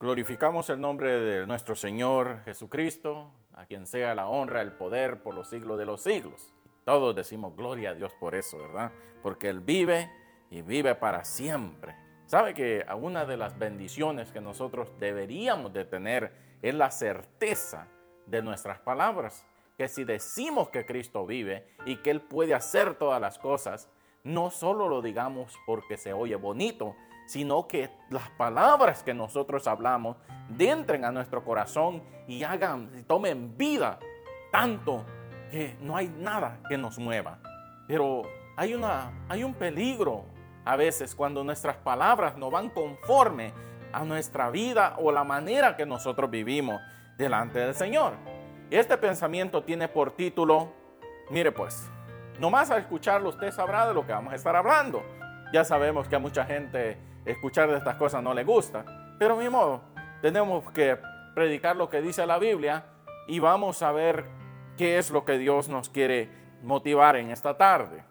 Glorificamos el nombre de nuestro Señor Jesucristo, a quien sea la honra, el poder por los siglos de los siglos. Todos decimos gloria a Dios por eso, ¿verdad? Porque Él vive y vive para siempre. ¿Sabe que una de las bendiciones que nosotros deberíamos de tener es la certeza de nuestras palabras? Que si decimos que Cristo vive y que Él puede hacer todas las cosas, no solo lo digamos porque se oye bonito, sino que las palabras que nosotros hablamos entren a nuestro corazón y hagan, tomen vida, tanto que no hay nada que nos mueva. Pero hay, una, hay un peligro a veces cuando nuestras palabras no van conforme a nuestra vida o la manera que nosotros vivimos delante del Señor. Este pensamiento tiene por título, mire pues, nomás al escucharlo usted sabrá de lo que vamos a estar hablando. Ya sabemos que a mucha gente escuchar de estas cosas no le gusta. Pero mi modo, tenemos que predicar lo que dice la Biblia y vamos a ver qué es lo que Dios nos quiere motivar en esta tarde.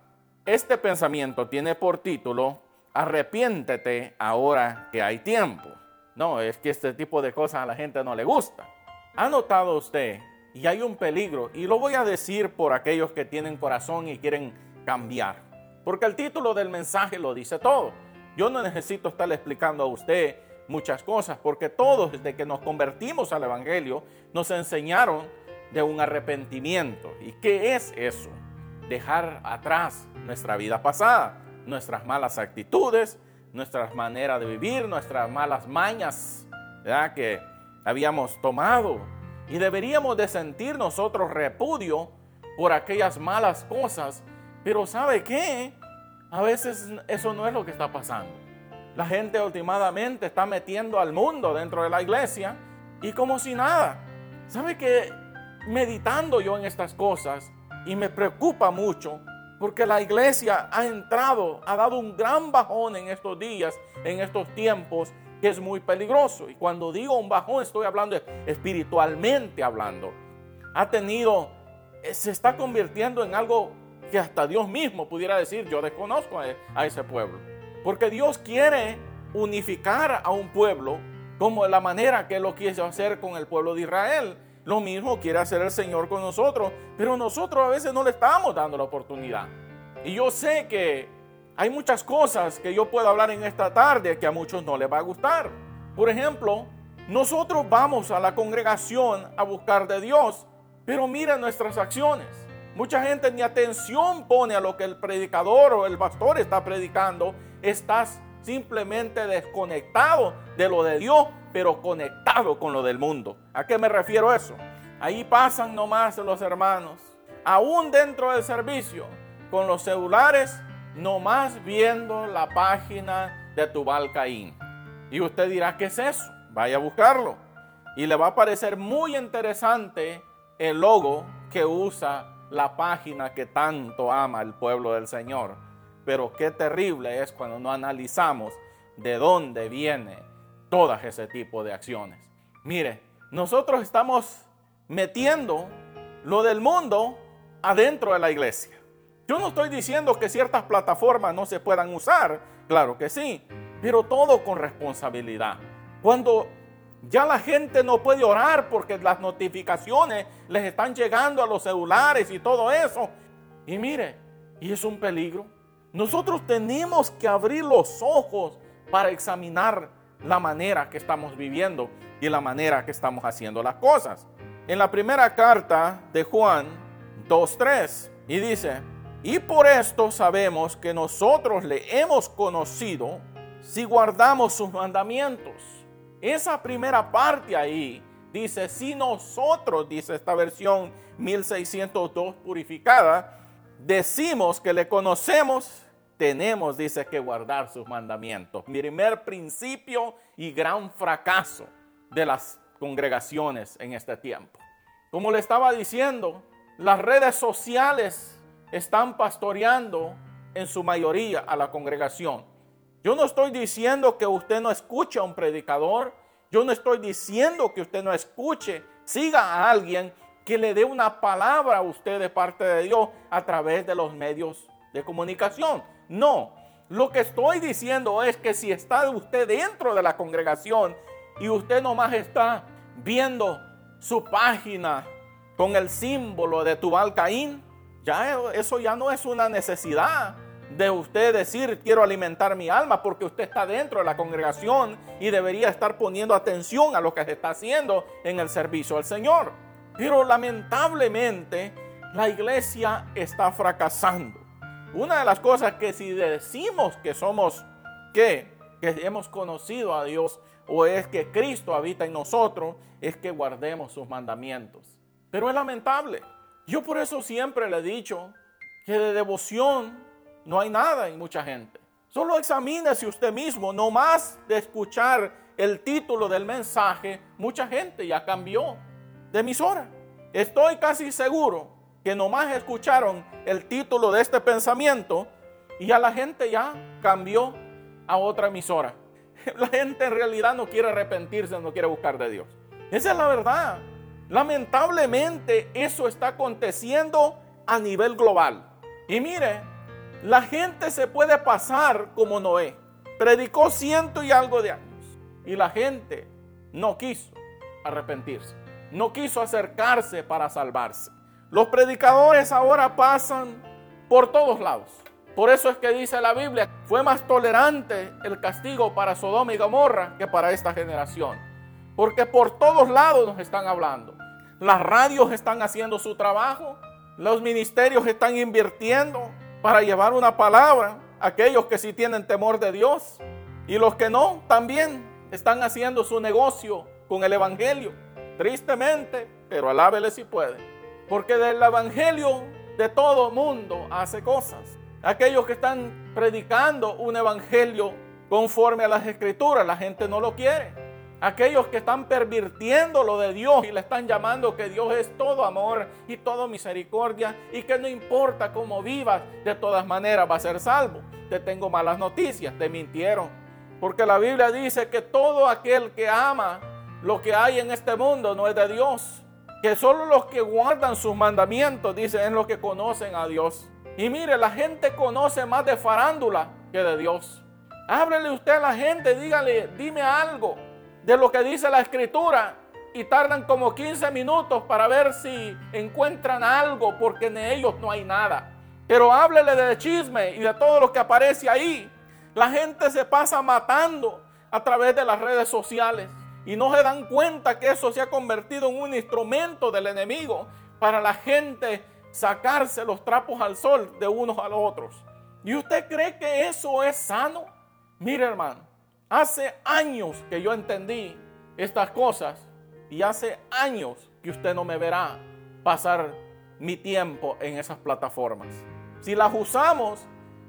Este pensamiento tiene por título, arrepiéntete ahora que hay tiempo. No, es que este tipo de cosas a la gente no le gusta. ¿Ha notado usted? Y hay un peligro, y lo voy a decir por aquellos que tienen corazón y quieren cambiar. Porque el título del mensaje lo dice todo. Yo no necesito estarle explicando a usted muchas cosas, porque todos desde que nos convertimos al Evangelio nos enseñaron de un arrepentimiento. ¿Y qué es eso? Dejar atrás nuestra vida pasada, nuestras malas actitudes, nuestras maneras de vivir, nuestras malas mañas que habíamos tomado. Y deberíamos de sentir nosotros repudio por aquellas malas cosas. Pero ¿sabe qué? A veces eso no es lo que está pasando. La gente últimamente está metiendo al mundo dentro de la iglesia y como si nada. ¿Sabe que meditando yo en estas cosas y me preocupa mucho porque la iglesia ha entrado, ha dado un gran bajón en estos días, en estos tiempos, que es muy peligroso. Y cuando digo un bajón estoy hablando espiritualmente hablando. Ha tenido, eh, se está convirtiendo en algo que hasta Dios mismo pudiera decir, yo desconozco a, ese pueblo. Porque Dios quiere unificar a un pueblo como la manera que lo quiso hacer con el pueblo de Israel. Lo mismo quiere hacer el Señor con nosotros, pero nosotros a veces no le estamos dando la oportunidad. Y yo sé que hay muchas cosas que yo puedo hablar en esta tarde que a muchos no les va a gustar. Por ejemplo, nosotros vamos a la congregación a buscar de Dios, pero mira nuestras acciones. Mucha gente ni atención pone a lo que el predicador o el pastor está predicando. Estás simplemente desconectado de lo de Dios, pero conectado con lo del mundo. ¿A qué me refiero eso? Ahí pasan nomás los hermanos, aún dentro del servicio, con los celulares, nomás viendo la página de Tubal Caín. Y usted dirá, ¿qué es eso? Vaya a buscarlo. Y le va a parecer muy interesante el logo que usa la página que tanto ama el pueblo del Señor. Pero qué terrible es cuando no analizamos de dónde viene todo ese tipo de acciones. Mire, nosotros estamos metiendo lo del mundo adentro de la iglesia. Yo no estoy diciendo que ciertas plataformas no se puedan usar, claro que sí, pero todo con responsabilidad. Cuando ya la gente no puede orar porque las notificaciones les están llegando a los celulares y todo eso. Y mire, y es un peligro. Nosotros tenemos que abrir los ojos para examinar la manera que estamos viviendo y la manera que estamos haciendo las cosas. En la primera carta de Juan 2.3 y dice, y por esto sabemos que nosotros le hemos conocido si guardamos sus mandamientos. Esa primera parte ahí dice, si nosotros, dice esta versión 1602 purificada, decimos que le conocemos, tenemos, dice, que guardar sus mandamientos. Mi primer principio y gran fracaso de las congregaciones en este tiempo. Como le estaba diciendo, las redes sociales están pastoreando en su mayoría a la congregación. Yo no estoy diciendo que usted no escuche a un predicador. Yo no estoy diciendo que usted no escuche, siga a alguien que le dé una palabra a usted de parte de Dios a través de los medios de comunicación. No, lo que estoy diciendo es que si está usted dentro de la congregación y usted nomás está viendo su página con el símbolo de Tubal Caín, ya eso ya no es una necesidad de usted decir quiero alimentar mi alma porque usted está dentro de la congregación y debería estar poniendo atención a lo que se está haciendo en el servicio al Señor. Pero lamentablemente la iglesia está fracasando. Una de las cosas que si decimos que somos que que hemos conocido a Dios o es que Cristo habita en nosotros, es que guardemos sus mandamientos. Pero es lamentable. Yo por eso siempre le he dicho que de devoción no hay nada en mucha gente. Solo examínese usted mismo, no más de escuchar el título del mensaje, mucha gente ya cambió de emisora. Estoy casi seguro que nomás escucharon el título de este pensamiento y ya la gente ya cambió a otra emisora. La gente en realidad no quiere arrepentirse, no quiere buscar de Dios. Esa es la verdad. Lamentablemente eso está aconteciendo a nivel global. Y mire, la gente se puede pasar como Noé. Predicó ciento y algo de años. Y la gente no quiso arrepentirse. No quiso acercarse para salvarse. Los predicadores ahora pasan por todos lados. Por eso es que dice la Biblia, fue más tolerante el castigo para Sodoma y Gomorra que para esta generación. Porque por todos lados nos están hablando. Las radios están haciendo su trabajo, los ministerios están invirtiendo para llevar una palabra a aquellos que sí tienen temor de Dios. Y los que no, también están haciendo su negocio con el Evangelio. Tristemente, pero alábele si puede. Porque del Evangelio de todo mundo hace cosas aquellos que están predicando un evangelio conforme a las escrituras, la gente no lo quiere. Aquellos que están pervirtiendo lo de Dios y le están llamando que Dios es todo amor y todo misericordia y que no importa cómo vivas, de todas maneras va a ser salvo. Te tengo malas noticias, te mintieron. Porque la Biblia dice que todo aquel que ama lo que hay en este mundo no es de Dios. Que solo los que guardan sus mandamientos, dicen, es los que conocen a Dios. Y mire, la gente conoce más de farándula que de Dios. Ábrele usted a la gente, dígale, dime algo de lo que dice la escritura. Y tardan como 15 minutos para ver si encuentran algo, porque en ellos no hay nada. Pero háblele de chisme y de todo lo que aparece ahí. La gente se pasa matando a través de las redes sociales y no se dan cuenta que eso se ha convertido en un instrumento del enemigo para la gente sacarse los trapos al sol de unos a los otros. ¿Y usted cree que eso es sano? Mire hermano, hace años que yo entendí estas cosas y hace años que usted no me verá pasar mi tiempo en esas plataformas. Si las usamos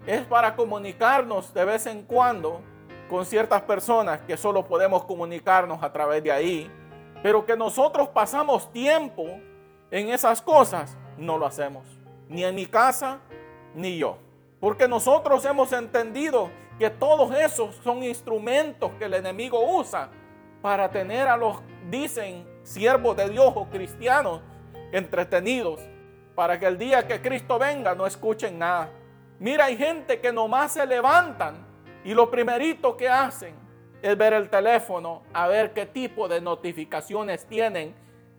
es para comunicarnos de vez en cuando con ciertas personas que solo podemos comunicarnos a través de ahí, pero que nosotros pasamos tiempo en esas cosas, no lo hacemos. Ni en mi casa, ni yo. Porque nosotros hemos entendido que todos esos son instrumentos que el enemigo usa para tener a los, dicen, siervos de Dios o cristianos entretenidos, para que el día que Cristo venga no escuchen nada. Mira, hay gente que nomás se levantan y lo primerito que hacen es ver el teléfono a ver qué tipo de notificaciones tienen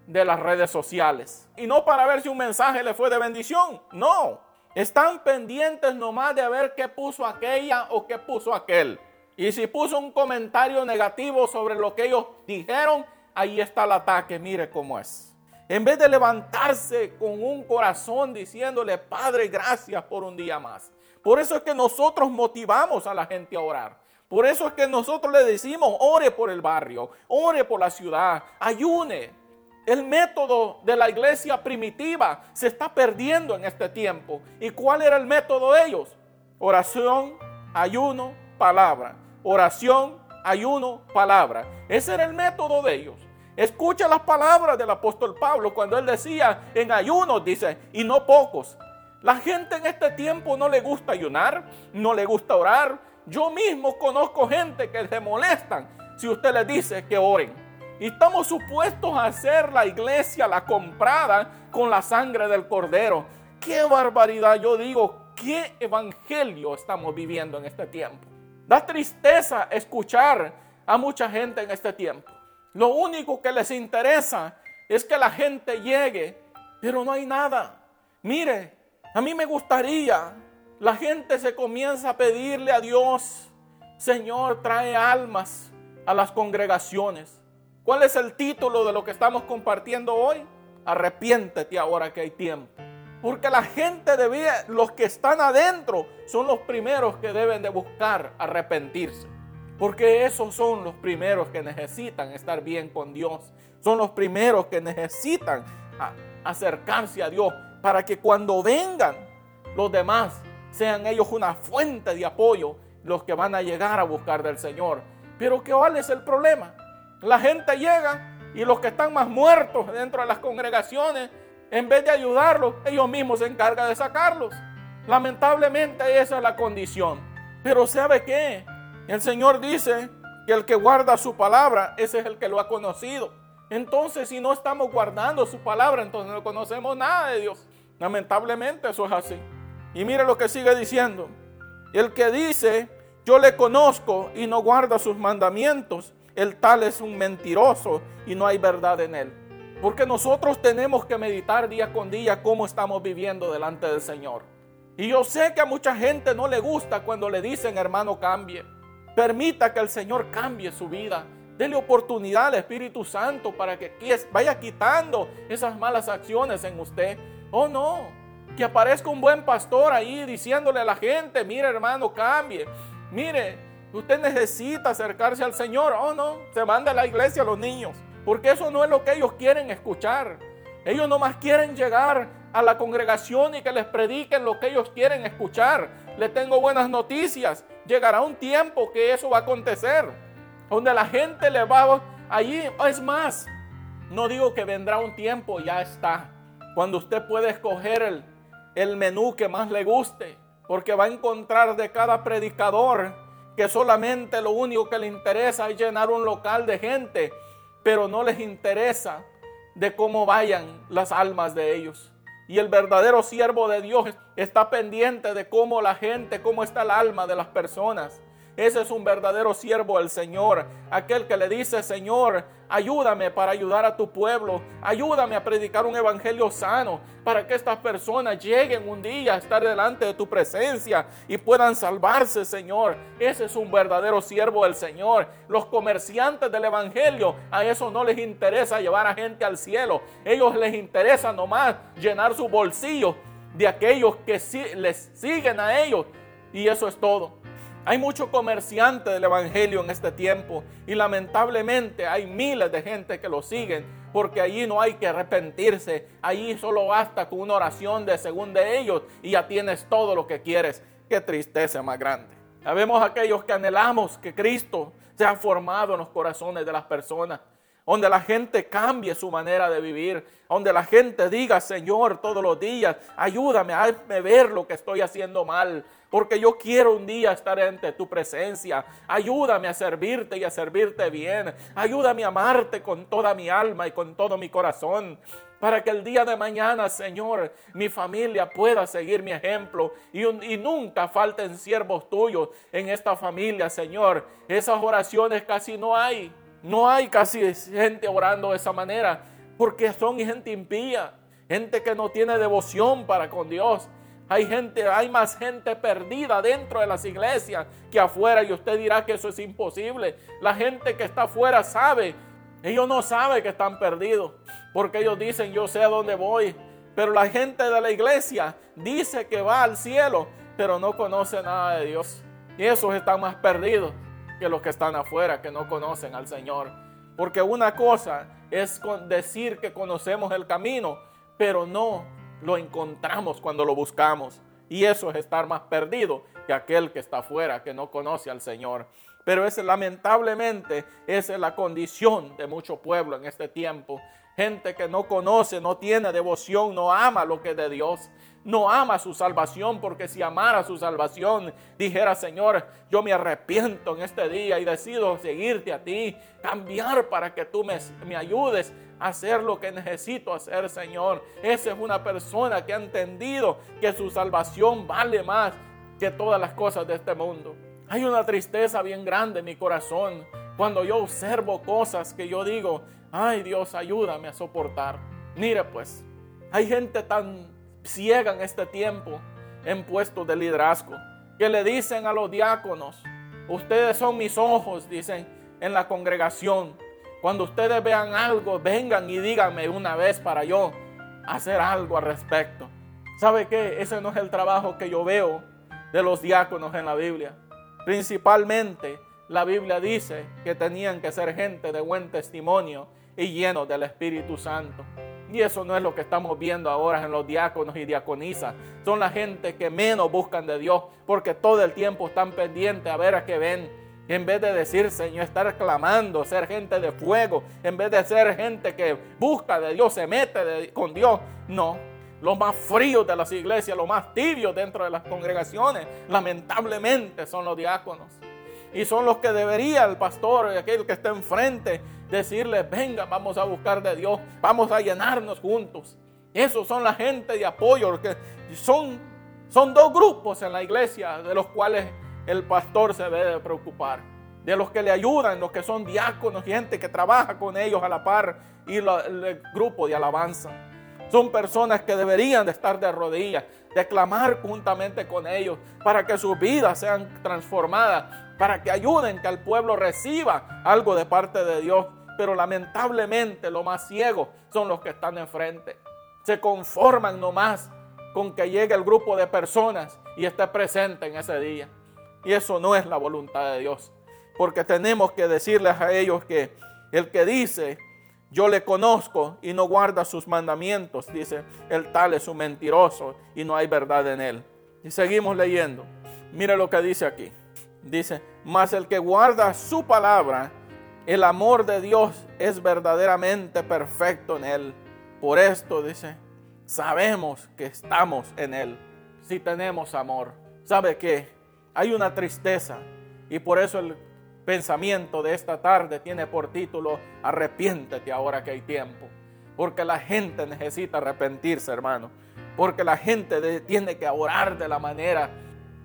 de las redes sociales. Y no para ver si un mensaje le fue de bendición, no. Están pendientes nomás de ver qué puso aquella o qué puso aquel. Y si puso un comentario negativo sobre lo que ellos dijeron, ahí está el ataque, mire cómo es. En vez de levantarse con un corazón diciéndole, Padre, gracias por un día más. Por eso es que nosotros motivamos a la gente a orar. Por eso es que nosotros le decimos, ore por el barrio, ore por la ciudad, ayune, el método de la iglesia primitiva se está perdiendo en este tiempo. ¿Y cuál era el método de ellos? Oración, ayuno, palabra. Oración, ayuno, palabra. Ese era el método de ellos. Escucha las palabras del apóstol Pablo cuando él decía en ayunos, dice, y no pocos. La gente en este tiempo no le gusta ayunar, no le gusta orar. Yo mismo conozco gente que se molestan si usted les dice que oren. Y estamos supuestos a hacer la iglesia, la comprada, con la sangre del cordero. ¡Qué barbaridad! Yo digo, ¿qué evangelio estamos viviendo en este tiempo? Da tristeza escuchar a mucha gente en este tiempo. Lo único que les interesa es que la gente llegue, pero no hay nada. Mire, a mí me gustaría, la gente se comienza a pedirle a Dios, Señor, trae almas a las congregaciones. ¿Cuál es el título de lo que estamos compartiendo hoy? Arrepiéntete ahora que hay tiempo. Porque la gente debía, los que están adentro, son los primeros que deben de buscar arrepentirse. Porque esos son los primeros que necesitan estar bien con Dios. Son los primeros que necesitan acercarse a Dios para que cuando vengan los demás sean ellos una fuente de apoyo, los que van a llegar a buscar del Señor. Pero ¿cuál es el problema? La gente llega y los que están más muertos dentro de las congregaciones, en vez de ayudarlos, ellos mismos se encargan de sacarlos. Lamentablemente esa es la condición. Pero ¿sabe qué? El Señor dice que el que guarda su palabra, ese es el que lo ha conocido. Entonces, si no estamos guardando su palabra, entonces no conocemos nada de Dios. Lamentablemente eso es así. Y mire lo que sigue diciendo. El que dice, yo le conozco y no guarda sus mandamientos, el tal es un mentiroso y no hay verdad en él. Porque nosotros tenemos que meditar día con día cómo estamos viviendo delante del Señor. Y yo sé que a mucha gente no le gusta cuando le dicen, hermano, cambie. Permita que el Señor cambie su vida. Dele oportunidad al Espíritu Santo para que vaya quitando esas malas acciones en usted. Oh no, que aparezca un buen pastor ahí diciéndole a la gente, mire hermano, cambie. Mire, usted necesita acercarse al Señor. Oh no, se manda a la iglesia los niños. Porque eso no es lo que ellos quieren escuchar. Ellos nomás quieren llegar a la congregación y que les prediquen lo que ellos quieren escuchar. Le tengo buenas noticias. Llegará un tiempo que eso va a acontecer donde la gente le va allí. Es más, no digo que vendrá un tiempo, ya está. Cuando usted puede escoger el, el menú que más le guste, porque va a encontrar de cada predicador que solamente lo único que le interesa es llenar un local de gente, pero no les interesa de cómo vayan las almas de ellos. Y el verdadero siervo de Dios está pendiente de cómo la gente, cómo está el alma de las personas. Ese es un verdadero siervo del Señor. Aquel que le dice, Señor, ayúdame para ayudar a tu pueblo. Ayúdame a predicar un evangelio sano para que estas personas lleguen un día a estar delante de tu presencia y puedan salvarse, Señor. Ese es un verdadero siervo del Señor. Los comerciantes del evangelio, a eso no les interesa llevar a gente al cielo. Ellos les interesa nomás llenar su bolsillo de aquellos que les siguen a ellos. Y eso es todo. Hay mucho comerciante del Evangelio en este tiempo y lamentablemente hay miles de gente que lo siguen porque allí no hay que arrepentirse. Allí solo basta con una oración de según de ellos y ya tienes todo lo que quieres. Qué tristeza más grande. Sabemos aquellos que anhelamos que Cristo sea formado en los corazones de las personas donde la gente cambie su manera de vivir, donde la gente diga, Señor, todos los días, ayúdame, hazme ver lo que estoy haciendo mal, porque yo quiero un día estar ante tu presencia. Ayúdame a servirte y a servirte bien. Ayúdame a amarte con toda mi alma y con todo mi corazón. Para que el día de mañana, Señor, mi familia pueda seguir mi ejemplo y, y nunca falten siervos tuyos en esta familia, Señor. Esas oraciones casi no hay. No hay casi gente orando de esa manera, porque son gente impía, gente que no tiene devoción para con Dios. Hay gente, hay más gente perdida dentro de las iglesias que afuera y usted dirá que eso es imposible. La gente que está afuera sabe, ellos no saben que están perdidos, porque ellos dicen yo sé a dónde voy. Pero la gente de la iglesia dice que va al cielo, pero no conoce nada de Dios. Y esos están más perdidos que los que están afuera, que no conocen al Señor. Porque una cosa es decir que conocemos el camino, pero no lo encontramos cuando lo buscamos. Y eso es estar más perdido que aquel que está afuera, que no conoce al Señor. Pero es lamentablemente, esa es la condición de mucho pueblo en este tiempo. Gente que no conoce, no tiene devoción, no ama lo que es de Dios no ama su salvación, porque si amara su salvación, dijera, Señor, yo me arrepiento en este día y decido seguirte a ti, cambiar para que tú me, ayudes a hacer lo que necesito hacer, Señor. Esa es una persona que ha entendido que su salvación vale más que todas las cosas de este mundo. Hay una tristeza bien grande en mi corazón Cuando yo observo cosas que yo digo, ay Dios, ayúdame a soportar. Mire pues, hay gente tan ciega en este tiempo en puestos de liderazgo que le dicen a los diáconos, ustedes son mis ojos, dicen en la congregación. Cuando ustedes vean algo, vengan y díganme una vez para yo hacer algo al respecto. ¿Sabe qué? Ese no es el trabajo que yo veo de los diáconos en la Biblia. Principalmente la Biblia dice que tenían que ser gente de buen testimonio y llenos del Espíritu Santo. Y eso no es lo que estamos viendo ahora en los diáconos y diaconisas. Son la gente que menos buscan de Dios porque todo el tiempo están pendientes a ver a qué ven. En vez de decir, Señor, estar clamando, ser gente de fuego, en vez de ser gente que busca de Dios, se mete con Dios. No, los más fríos de las iglesias, los más tibios dentro de las congregaciones, lamentablemente son los diáconos. Y son los que debería el pastor, aquel que está enfrente, decirles, venga, vamos a buscar de Dios, vamos a llenarnos juntos. Esos son la gente de apoyo, que son, son dos grupos en la iglesia de los cuales el pastor se debe preocupar. De los que le ayudan, los que son diáconos, gente que trabaja con ellos a la par y el grupo de alabanza. Son personas que deberían de estar de rodillas, de clamar juntamente con ellos para que sus vidas sean transformadas, para que ayuden que el pueblo reciba algo de parte de Dios. Pero lamentablemente lo más ciego son los que están enfrente. Se conforman nomás con que llegue el grupo de personas y esté presente en ese día. Y eso no es la voluntad de Dios. Porque tenemos que decirles a ellos que el que dice yo le conozco y no guarda sus mandamientos. Dice, el tal es un mentiroso y no hay verdad en él. Y seguimos leyendo. Mire lo que dice aquí. Dice, mas el que guarda su palabra, el amor de Dios es verdaderamente perfecto en él. Por esto dice, sabemos que estamos en él. Si tenemos amor. ¿Sabe qué? Hay una tristeza. Y por eso el pensamiento de esta tarde tiene por título Arrepiéntete ahora que hay tiempo. Porque la gente necesita arrepentirse, hermano. Porque la gente tiene que orar de la manera,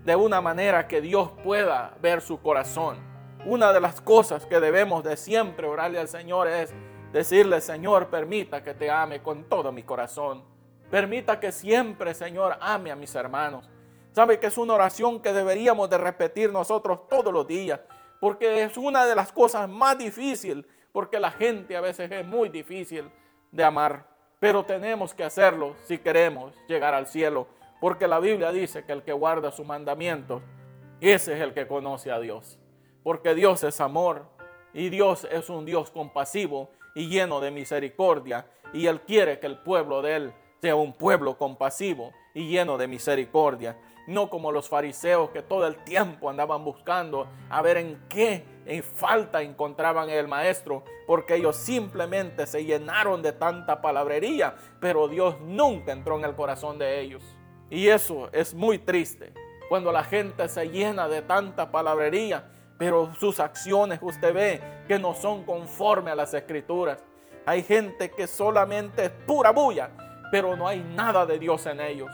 de una manera que Dios pueda ver su corazón. Una de las cosas que debemos de siempre orarle al Señor es decirle, Señor, permita que te ame con todo mi corazón. Permita que siempre, Señor, ame a mis hermanos. Sabe que es una oración que deberíamos de repetir nosotros todos los días porque es una de las cosas más difíciles, porque la gente a veces es muy difícil de amar, pero tenemos que hacerlo si queremos llegar al cielo, porque la Biblia dice que el que guarda sus mandamientos, ese es el que conoce a Dios, porque Dios es amor y Dios es un Dios compasivo y lleno de misericordia, y Él quiere que el pueblo de Él sea un pueblo compasivo y lleno de misericordia no como los fariseos que todo el tiempo andaban buscando a ver en qué en falta encontraban el maestro, porque ellos simplemente se llenaron de tanta palabrería, pero Dios nunca entró en el corazón de ellos. Y eso es muy triste, cuando la gente se llena de tanta palabrería, pero sus acciones usted ve que no son conforme a las escrituras. Hay gente que solamente es pura bulla, pero no hay nada de Dios en ellos.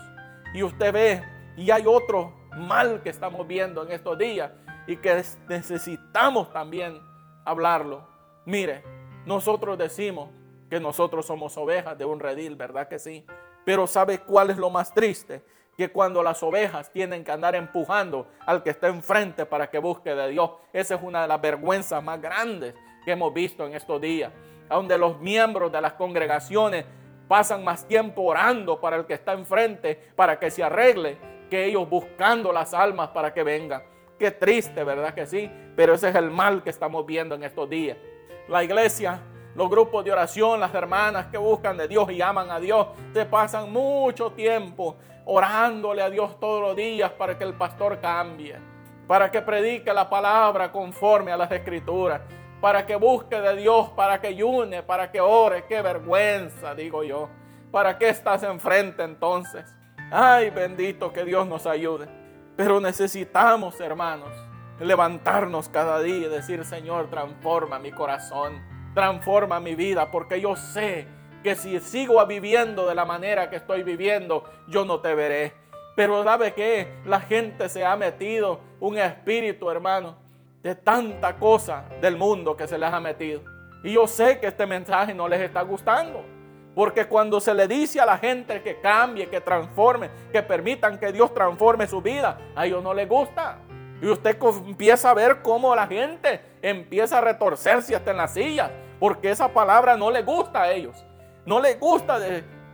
Y usted ve y hay otro mal que estamos viendo en estos días y que necesitamos también hablarlo. Mire, nosotros decimos que nosotros somos ovejas de un redil, ¿verdad que sí? Pero ¿sabe cuál es lo más triste? Que cuando las ovejas tienen que andar empujando al que está enfrente para que busque de Dios, esa es una de las vergüenzas más grandes que hemos visto en estos días, donde los miembros de las congregaciones pasan más tiempo orando para el que está enfrente, para que se arregle, que ellos buscando las almas para que vengan. Qué triste, ¿verdad que sí? Pero ese es el mal que estamos viendo en estos días. La iglesia, los grupos de oración, las hermanas que buscan de Dios y aman a Dios, se pasan mucho tiempo orándole a Dios todos los días para que el pastor cambie, para que predique la palabra conforme a las escrituras, para que busque de Dios, para que ayune, para que ore. Qué vergüenza, digo yo. ¿Para qué estás enfrente entonces? Ay, bendito que Dios nos ayude. Pero necesitamos, hermanos, levantarnos cada día y decir, Señor, transforma mi corazón, transforma mi vida, porque yo sé que si sigo viviendo de la manera que estoy viviendo, yo no te veré. Pero ¿sabe qué? La gente se ha metido un espíritu, hermano, de tanta cosa del mundo que se les ha metido. Y yo sé que este mensaje no les está gustando. Porque cuando se le dice a la gente que cambie, que transforme, que permitan que Dios transforme su vida, a ellos no les gusta. Y usted empieza a ver cómo la gente empieza a retorcerse hasta en las sillas, porque esa palabra no le gusta a ellos. No les gusta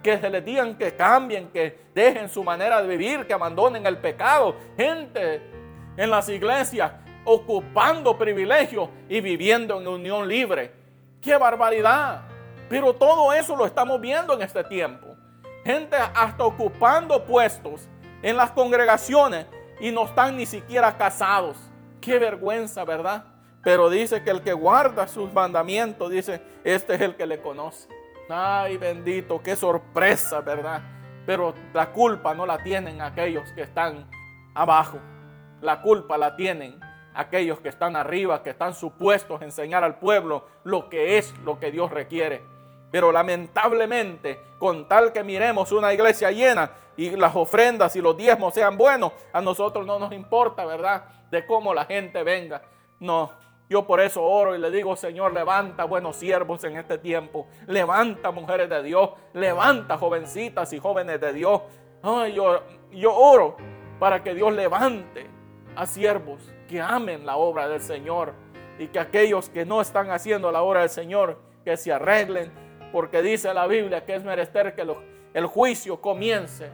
que se les digan que cambien, que dejen su manera de vivir, que abandonen el pecado. Gente en las iglesias ocupando privilegios y viviendo en unión libre. ¡Qué barbaridad! Pero todo eso lo estamos viendo en este tiempo. Gente hasta ocupando puestos en las congregaciones y no están ni siquiera casados. Qué vergüenza, ¿verdad? Pero dice que el que guarda sus mandamientos, dice, este es el que le conoce. Ay, bendito, qué sorpresa, ¿verdad? Pero la culpa no la tienen aquellos que están abajo. La culpa la tienen aquellos que están arriba, que están supuestos a enseñar al pueblo lo que es lo que Dios requiere. Pero lamentablemente, con tal que miremos una iglesia llena y las ofrendas y los diezmos sean buenos, a nosotros no nos importa, ¿verdad? De cómo la gente venga. No, yo por eso oro y le digo, Señor, levanta buenos siervos en este tiempo. Levanta mujeres de Dios. Levanta jovencitas y jóvenes de Dios. Ay, yo, yo oro para que Dios levante a siervos que amen la obra del Señor y que aquellos que no están haciendo la obra del Señor, que se arreglen, porque dice la Biblia que es menester que el juicio comience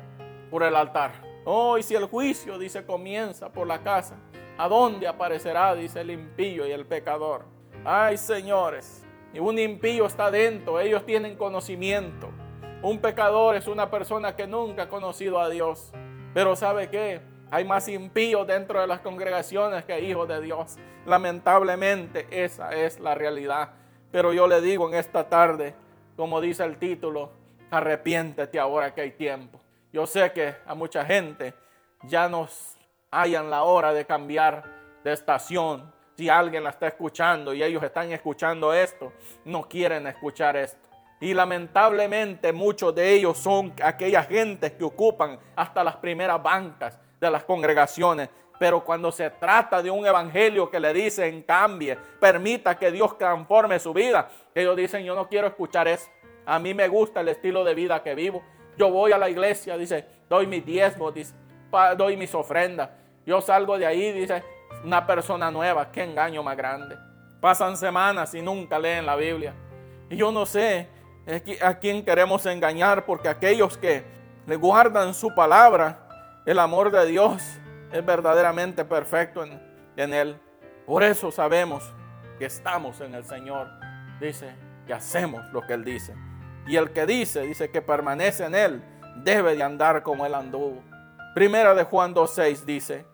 por el altar. Oh, y si el juicio, dice, comienza por la casa, ¿a dónde aparecerá, dice el impío y el pecador? Ay, señores, un impío está dentro, ellos tienen conocimiento. Un pecador es una persona que nunca ha conocido a Dios. Pero ¿sabe qué? Hay más impíos dentro de las congregaciones que hijos de Dios. Lamentablemente esa es la realidad. Pero yo le digo en esta tarde, como dice el título, arrepiéntete ahora que hay tiempo. Yo sé que a mucha gente ya nos hayan la hora de cambiar de estación. Si alguien la está escuchando y ellos están escuchando esto, no quieren escuchar esto. Y lamentablemente muchos de ellos son aquellas gentes que ocupan hasta las primeras bancas de las congregaciones. Pero cuando se trata de un evangelio que le dicen cambie, permita que Dios transforme su vida, ellos dicen yo no quiero escuchar eso. A mí me gusta el estilo de vida que vivo. Yo voy a la iglesia, dice, doy mis diezmos, doy mis ofrendas. Yo salgo de ahí, dice, una persona nueva, qué engaño más grande. Pasan semanas y nunca leen la Biblia. Y yo no sé a quién queremos engañar, porque aquellos que le guardan su palabra, el amor de Dios es verdaderamente perfecto en, Él. Por eso sabemos que estamos en el Señor. Dice que hacemos lo que Él dice. Y el que dice, dice que permanece en Él, debe de andar como Él anduvo. Primera de Juan 2.6 dice,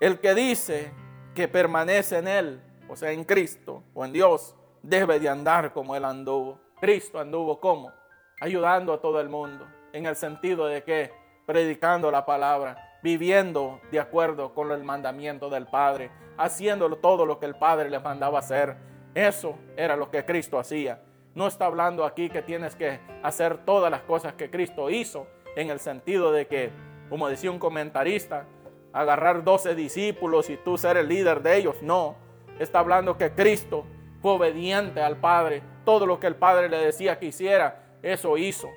el que dice que permanece en Él, o sea, en Cristo o en Dios, debe de andar como Él anduvo. Cristo anduvo como? Ayudando a todo el mundo, en el sentido de que predicando la palabra, viviendo de acuerdo con el mandamiento del Padre, haciendo todo lo que el Padre les mandaba hacer. Eso era lo que Cristo hacía. No está hablando aquí que tienes que hacer todas las cosas que Cristo hizo, en el sentido de que, como decía un comentarista, agarrar 12 discípulos y tú ser el líder de ellos. No, está hablando que Cristo fue obediente al Padre. Todo lo que el Padre le decía que hiciera, eso hizo.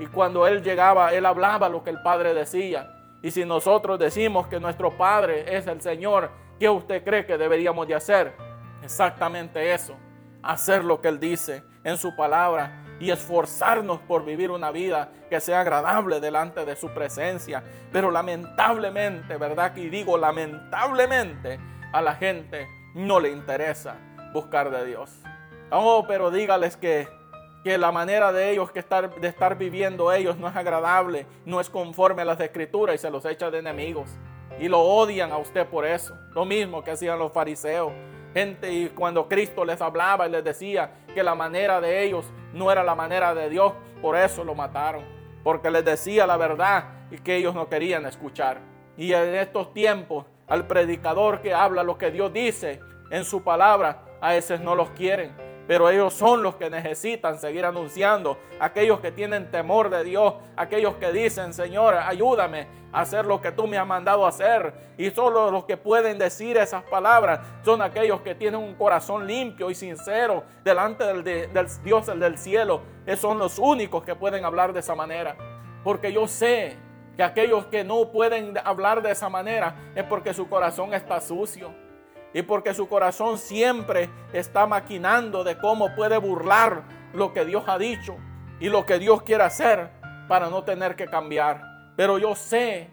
Y cuando Él llegaba, Él hablaba lo que el Padre decía. Y si nosotros decimos que nuestro Padre es el Señor, ¿qué usted cree que deberíamos de hacer? Exactamente eso. Hacer lo que Él dice en su palabra y esforzarnos por vivir una vida que sea agradable delante de su presencia. Pero lamentablemente, ¿verdad? Y digo lamentablemente, a la gente no le interesa buscar de Dios. Oh, pero dígales que que la manera de ellos que estar, de estar viviendo ellos no es agradable, no es conforme a las escrituras y se los echa de enemigos. Y lo odian a usted por eso. Lo mismo que hacían los fariseos. Gente, y cuando Cristo les hablaba y les decía que la manera de ellos no era la manera de Dios, por eso lo mataron. Porque les decía la verdad y que ellos no querían escuchar. Y en estos tiempos, al predicador que habla lo que Dios dice en su palabra, a veces no los quieren pero ellos son los que necesitan seguir anunciando, aquellos que tienen temor de Dios, aquellos que dicen, Señor, ayúdame a hacer lo que tú me has mandado hacer. Y solo los que pueden decir esas palabras son aquellos que tienen un corazón limpio y sincero delante del, del Dios, el del cielo. Esos son los únicos que pueden hablar de esa manera. Porque yo sé que aquellos que no pueden hablar de esa manera es porque su corazón está sucio y porque su corazón siempre está maquinando de cómo puede burlar lo que Dios ha dicho y lo que Dios quiere hacer para no tener que cambiar. Pero yo sé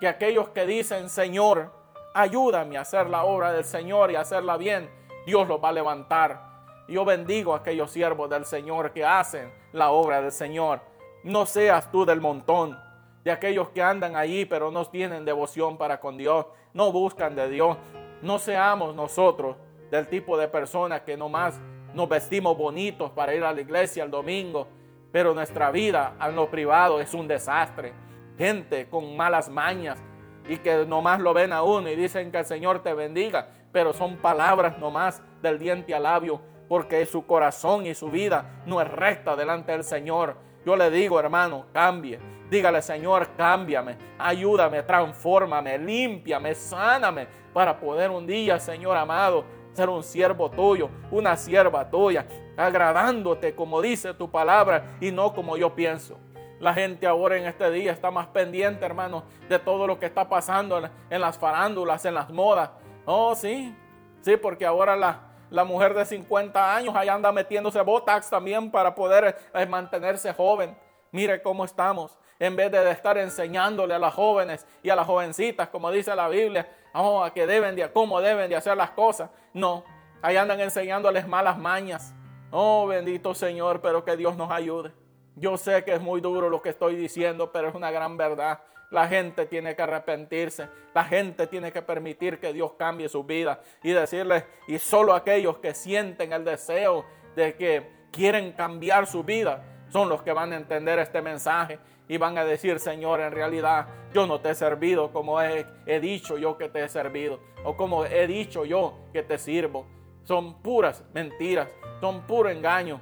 que aquellos que dicen, Señor, ayúdame a hacer la obra del Señor y hacerla bien, Dios los va a levantar. Yo bendigo a aquellos siervos del Señor que hacen la obra del Señor. No seas tú del montón, de aquellos que andan allí pero no tienen devoción para con Dios, no buscan de Dios, no seamos nosotros del tipo de personas que nomás nos vestimos bonitos para ir a la iglesia el domingo, pero nuestra vida en lo privado es un desastre. Gente con malas mañas y que nomás lo ven a uno y dicen que el Señor te bendiga, pero son palabras nomás del diente al labio, porque su corazón y su vida no es recta delante del Señor. Yo le digo, hermano, cambie. Dígale, Señor, cámbiame, ayúdame, transfórmame, límpiame, sáname, para poder un día, Señor amado, ser un siervo tuyo, una sierva tuya, agradándote como dice tu palabra y no como yo pienso. La gente ahora en este día está más pendiente, hermano, de todo lo que está pasando en, las farándulas, en las modas. Oh, sí, sí, porque ahora la, la mujer de 50 años ahí anda metiéndose Botox también para poder eh, mantenerse joven. Mire cómo estamos. En vez de estar enseñándole a las jóvenes y a las jovencitas, como dice la Biblia, oh, a que deben de, cómo deben de hacer las cosas. No, ahí andan enseñándoles malas mañas. Oh, bendito Señor, pero que Dios nos ayude. Yo sé que es muy duro lo que estoy diciendo, pero es una gran verdad. La gente tiene que arrepentirse. La gente tiene que permitir que Dios cambie su vida y decirle, y solo aquellos que sienten el deseo de que quieren cambiar su vida son los que van a entender este mensaje y van a decir, Señor, en realidad yo no te he servido como he, dicho yo que te he servido o como he dicho yo que te sirvo. Son puras mentiras, son puro engaño.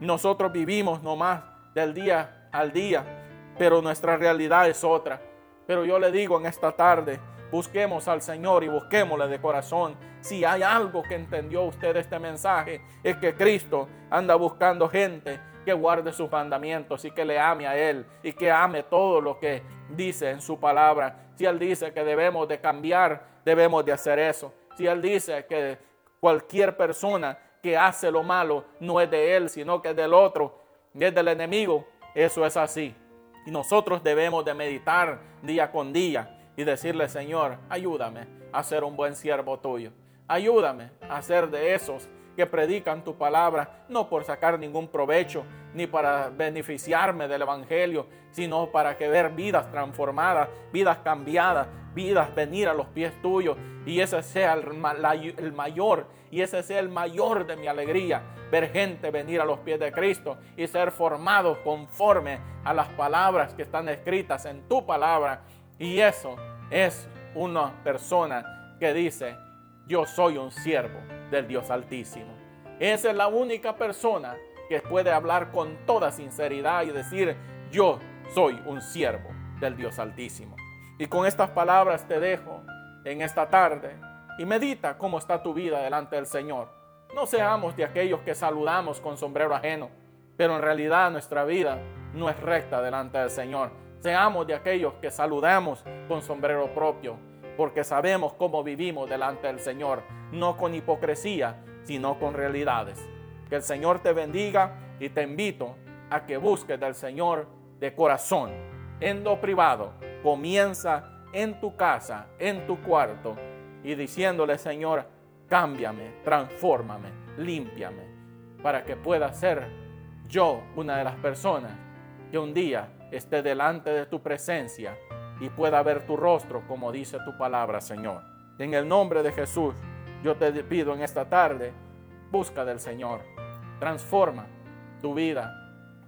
Nosotros vivimos nomás del día al día, pero nuestra realidad es otra. Pero yo le digo en esta tarde, busquemos al Señor y busquémosle de corazón. Si hay algo que entendió usted este mensaje, es que Cristo anda buscando gente que guarde sus mandamientos y que le ame a Él y que ame todo lo que dice en su palabra. Si Él dice que debemos de cambiar, debemos de hacer eso. Si Él dice que cualquier persona que hace lo malo no es de Él, sino que es del otro, es del enemigo, eso es así. Y nosotros debemos de meditar día con día y decirle, Señor, ayúdame a ser un buen siervo tuyo. Ayúdame a ser de esos que predican tu palabra, no por sacar ningún provecho, ni para beneficiarme del Evangelio, sino para que ver vidas transformadas, vidas cambiadas, vidas venir a los pies tuyos. Y ese sea el, mayor, y ese sea el mayor de mi alegría, ver gente venir a los pies de Cristo y ser formados conforme a las palabras que están escritas en tu palabra. Y eso es una persona que dice, yo soy un siervo del Dios Altísimo. Esa es la única persona que puede hablar con toda sinceridad y decir, yo soy un siervo del Dios Altísimo. Y con estas palabras te dejo en esta tarde y medita cómo está tu vida delante del Señor. No seamos de aquellos que saludamos con sombrero ajeno, pero en realidad nuestra vida no es recta delante del Señor. Seamos de aquellos que saludamos con sombrero propio, porque sabemos cómo vivimos delante del Señor, no con hipocresía, sino con realidades. Que el Señor te bendiga y te invito a que busques del Señor de corazón, en lo privado. Comienza en tu casa, en tu cuarto, y diciéndole, Señor, cámbiame, transfórmame, límpiame, para que pueda ser yo una de las personas que un día esté delante de tu presencia y pueda ver tu rostro como dice tu palabra, Señor. En el nombre de Jesús, yo te pido en esta tarde, busca del Señor, transforma tu vida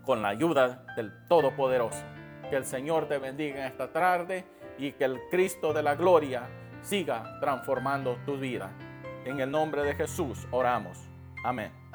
con la ayuda del Todopoderoso. Que el Señor te bendiga en esta tarde y que el Cristo de la gloria siga transformando tu vida. En el nombre de Jesús oramos. Amén.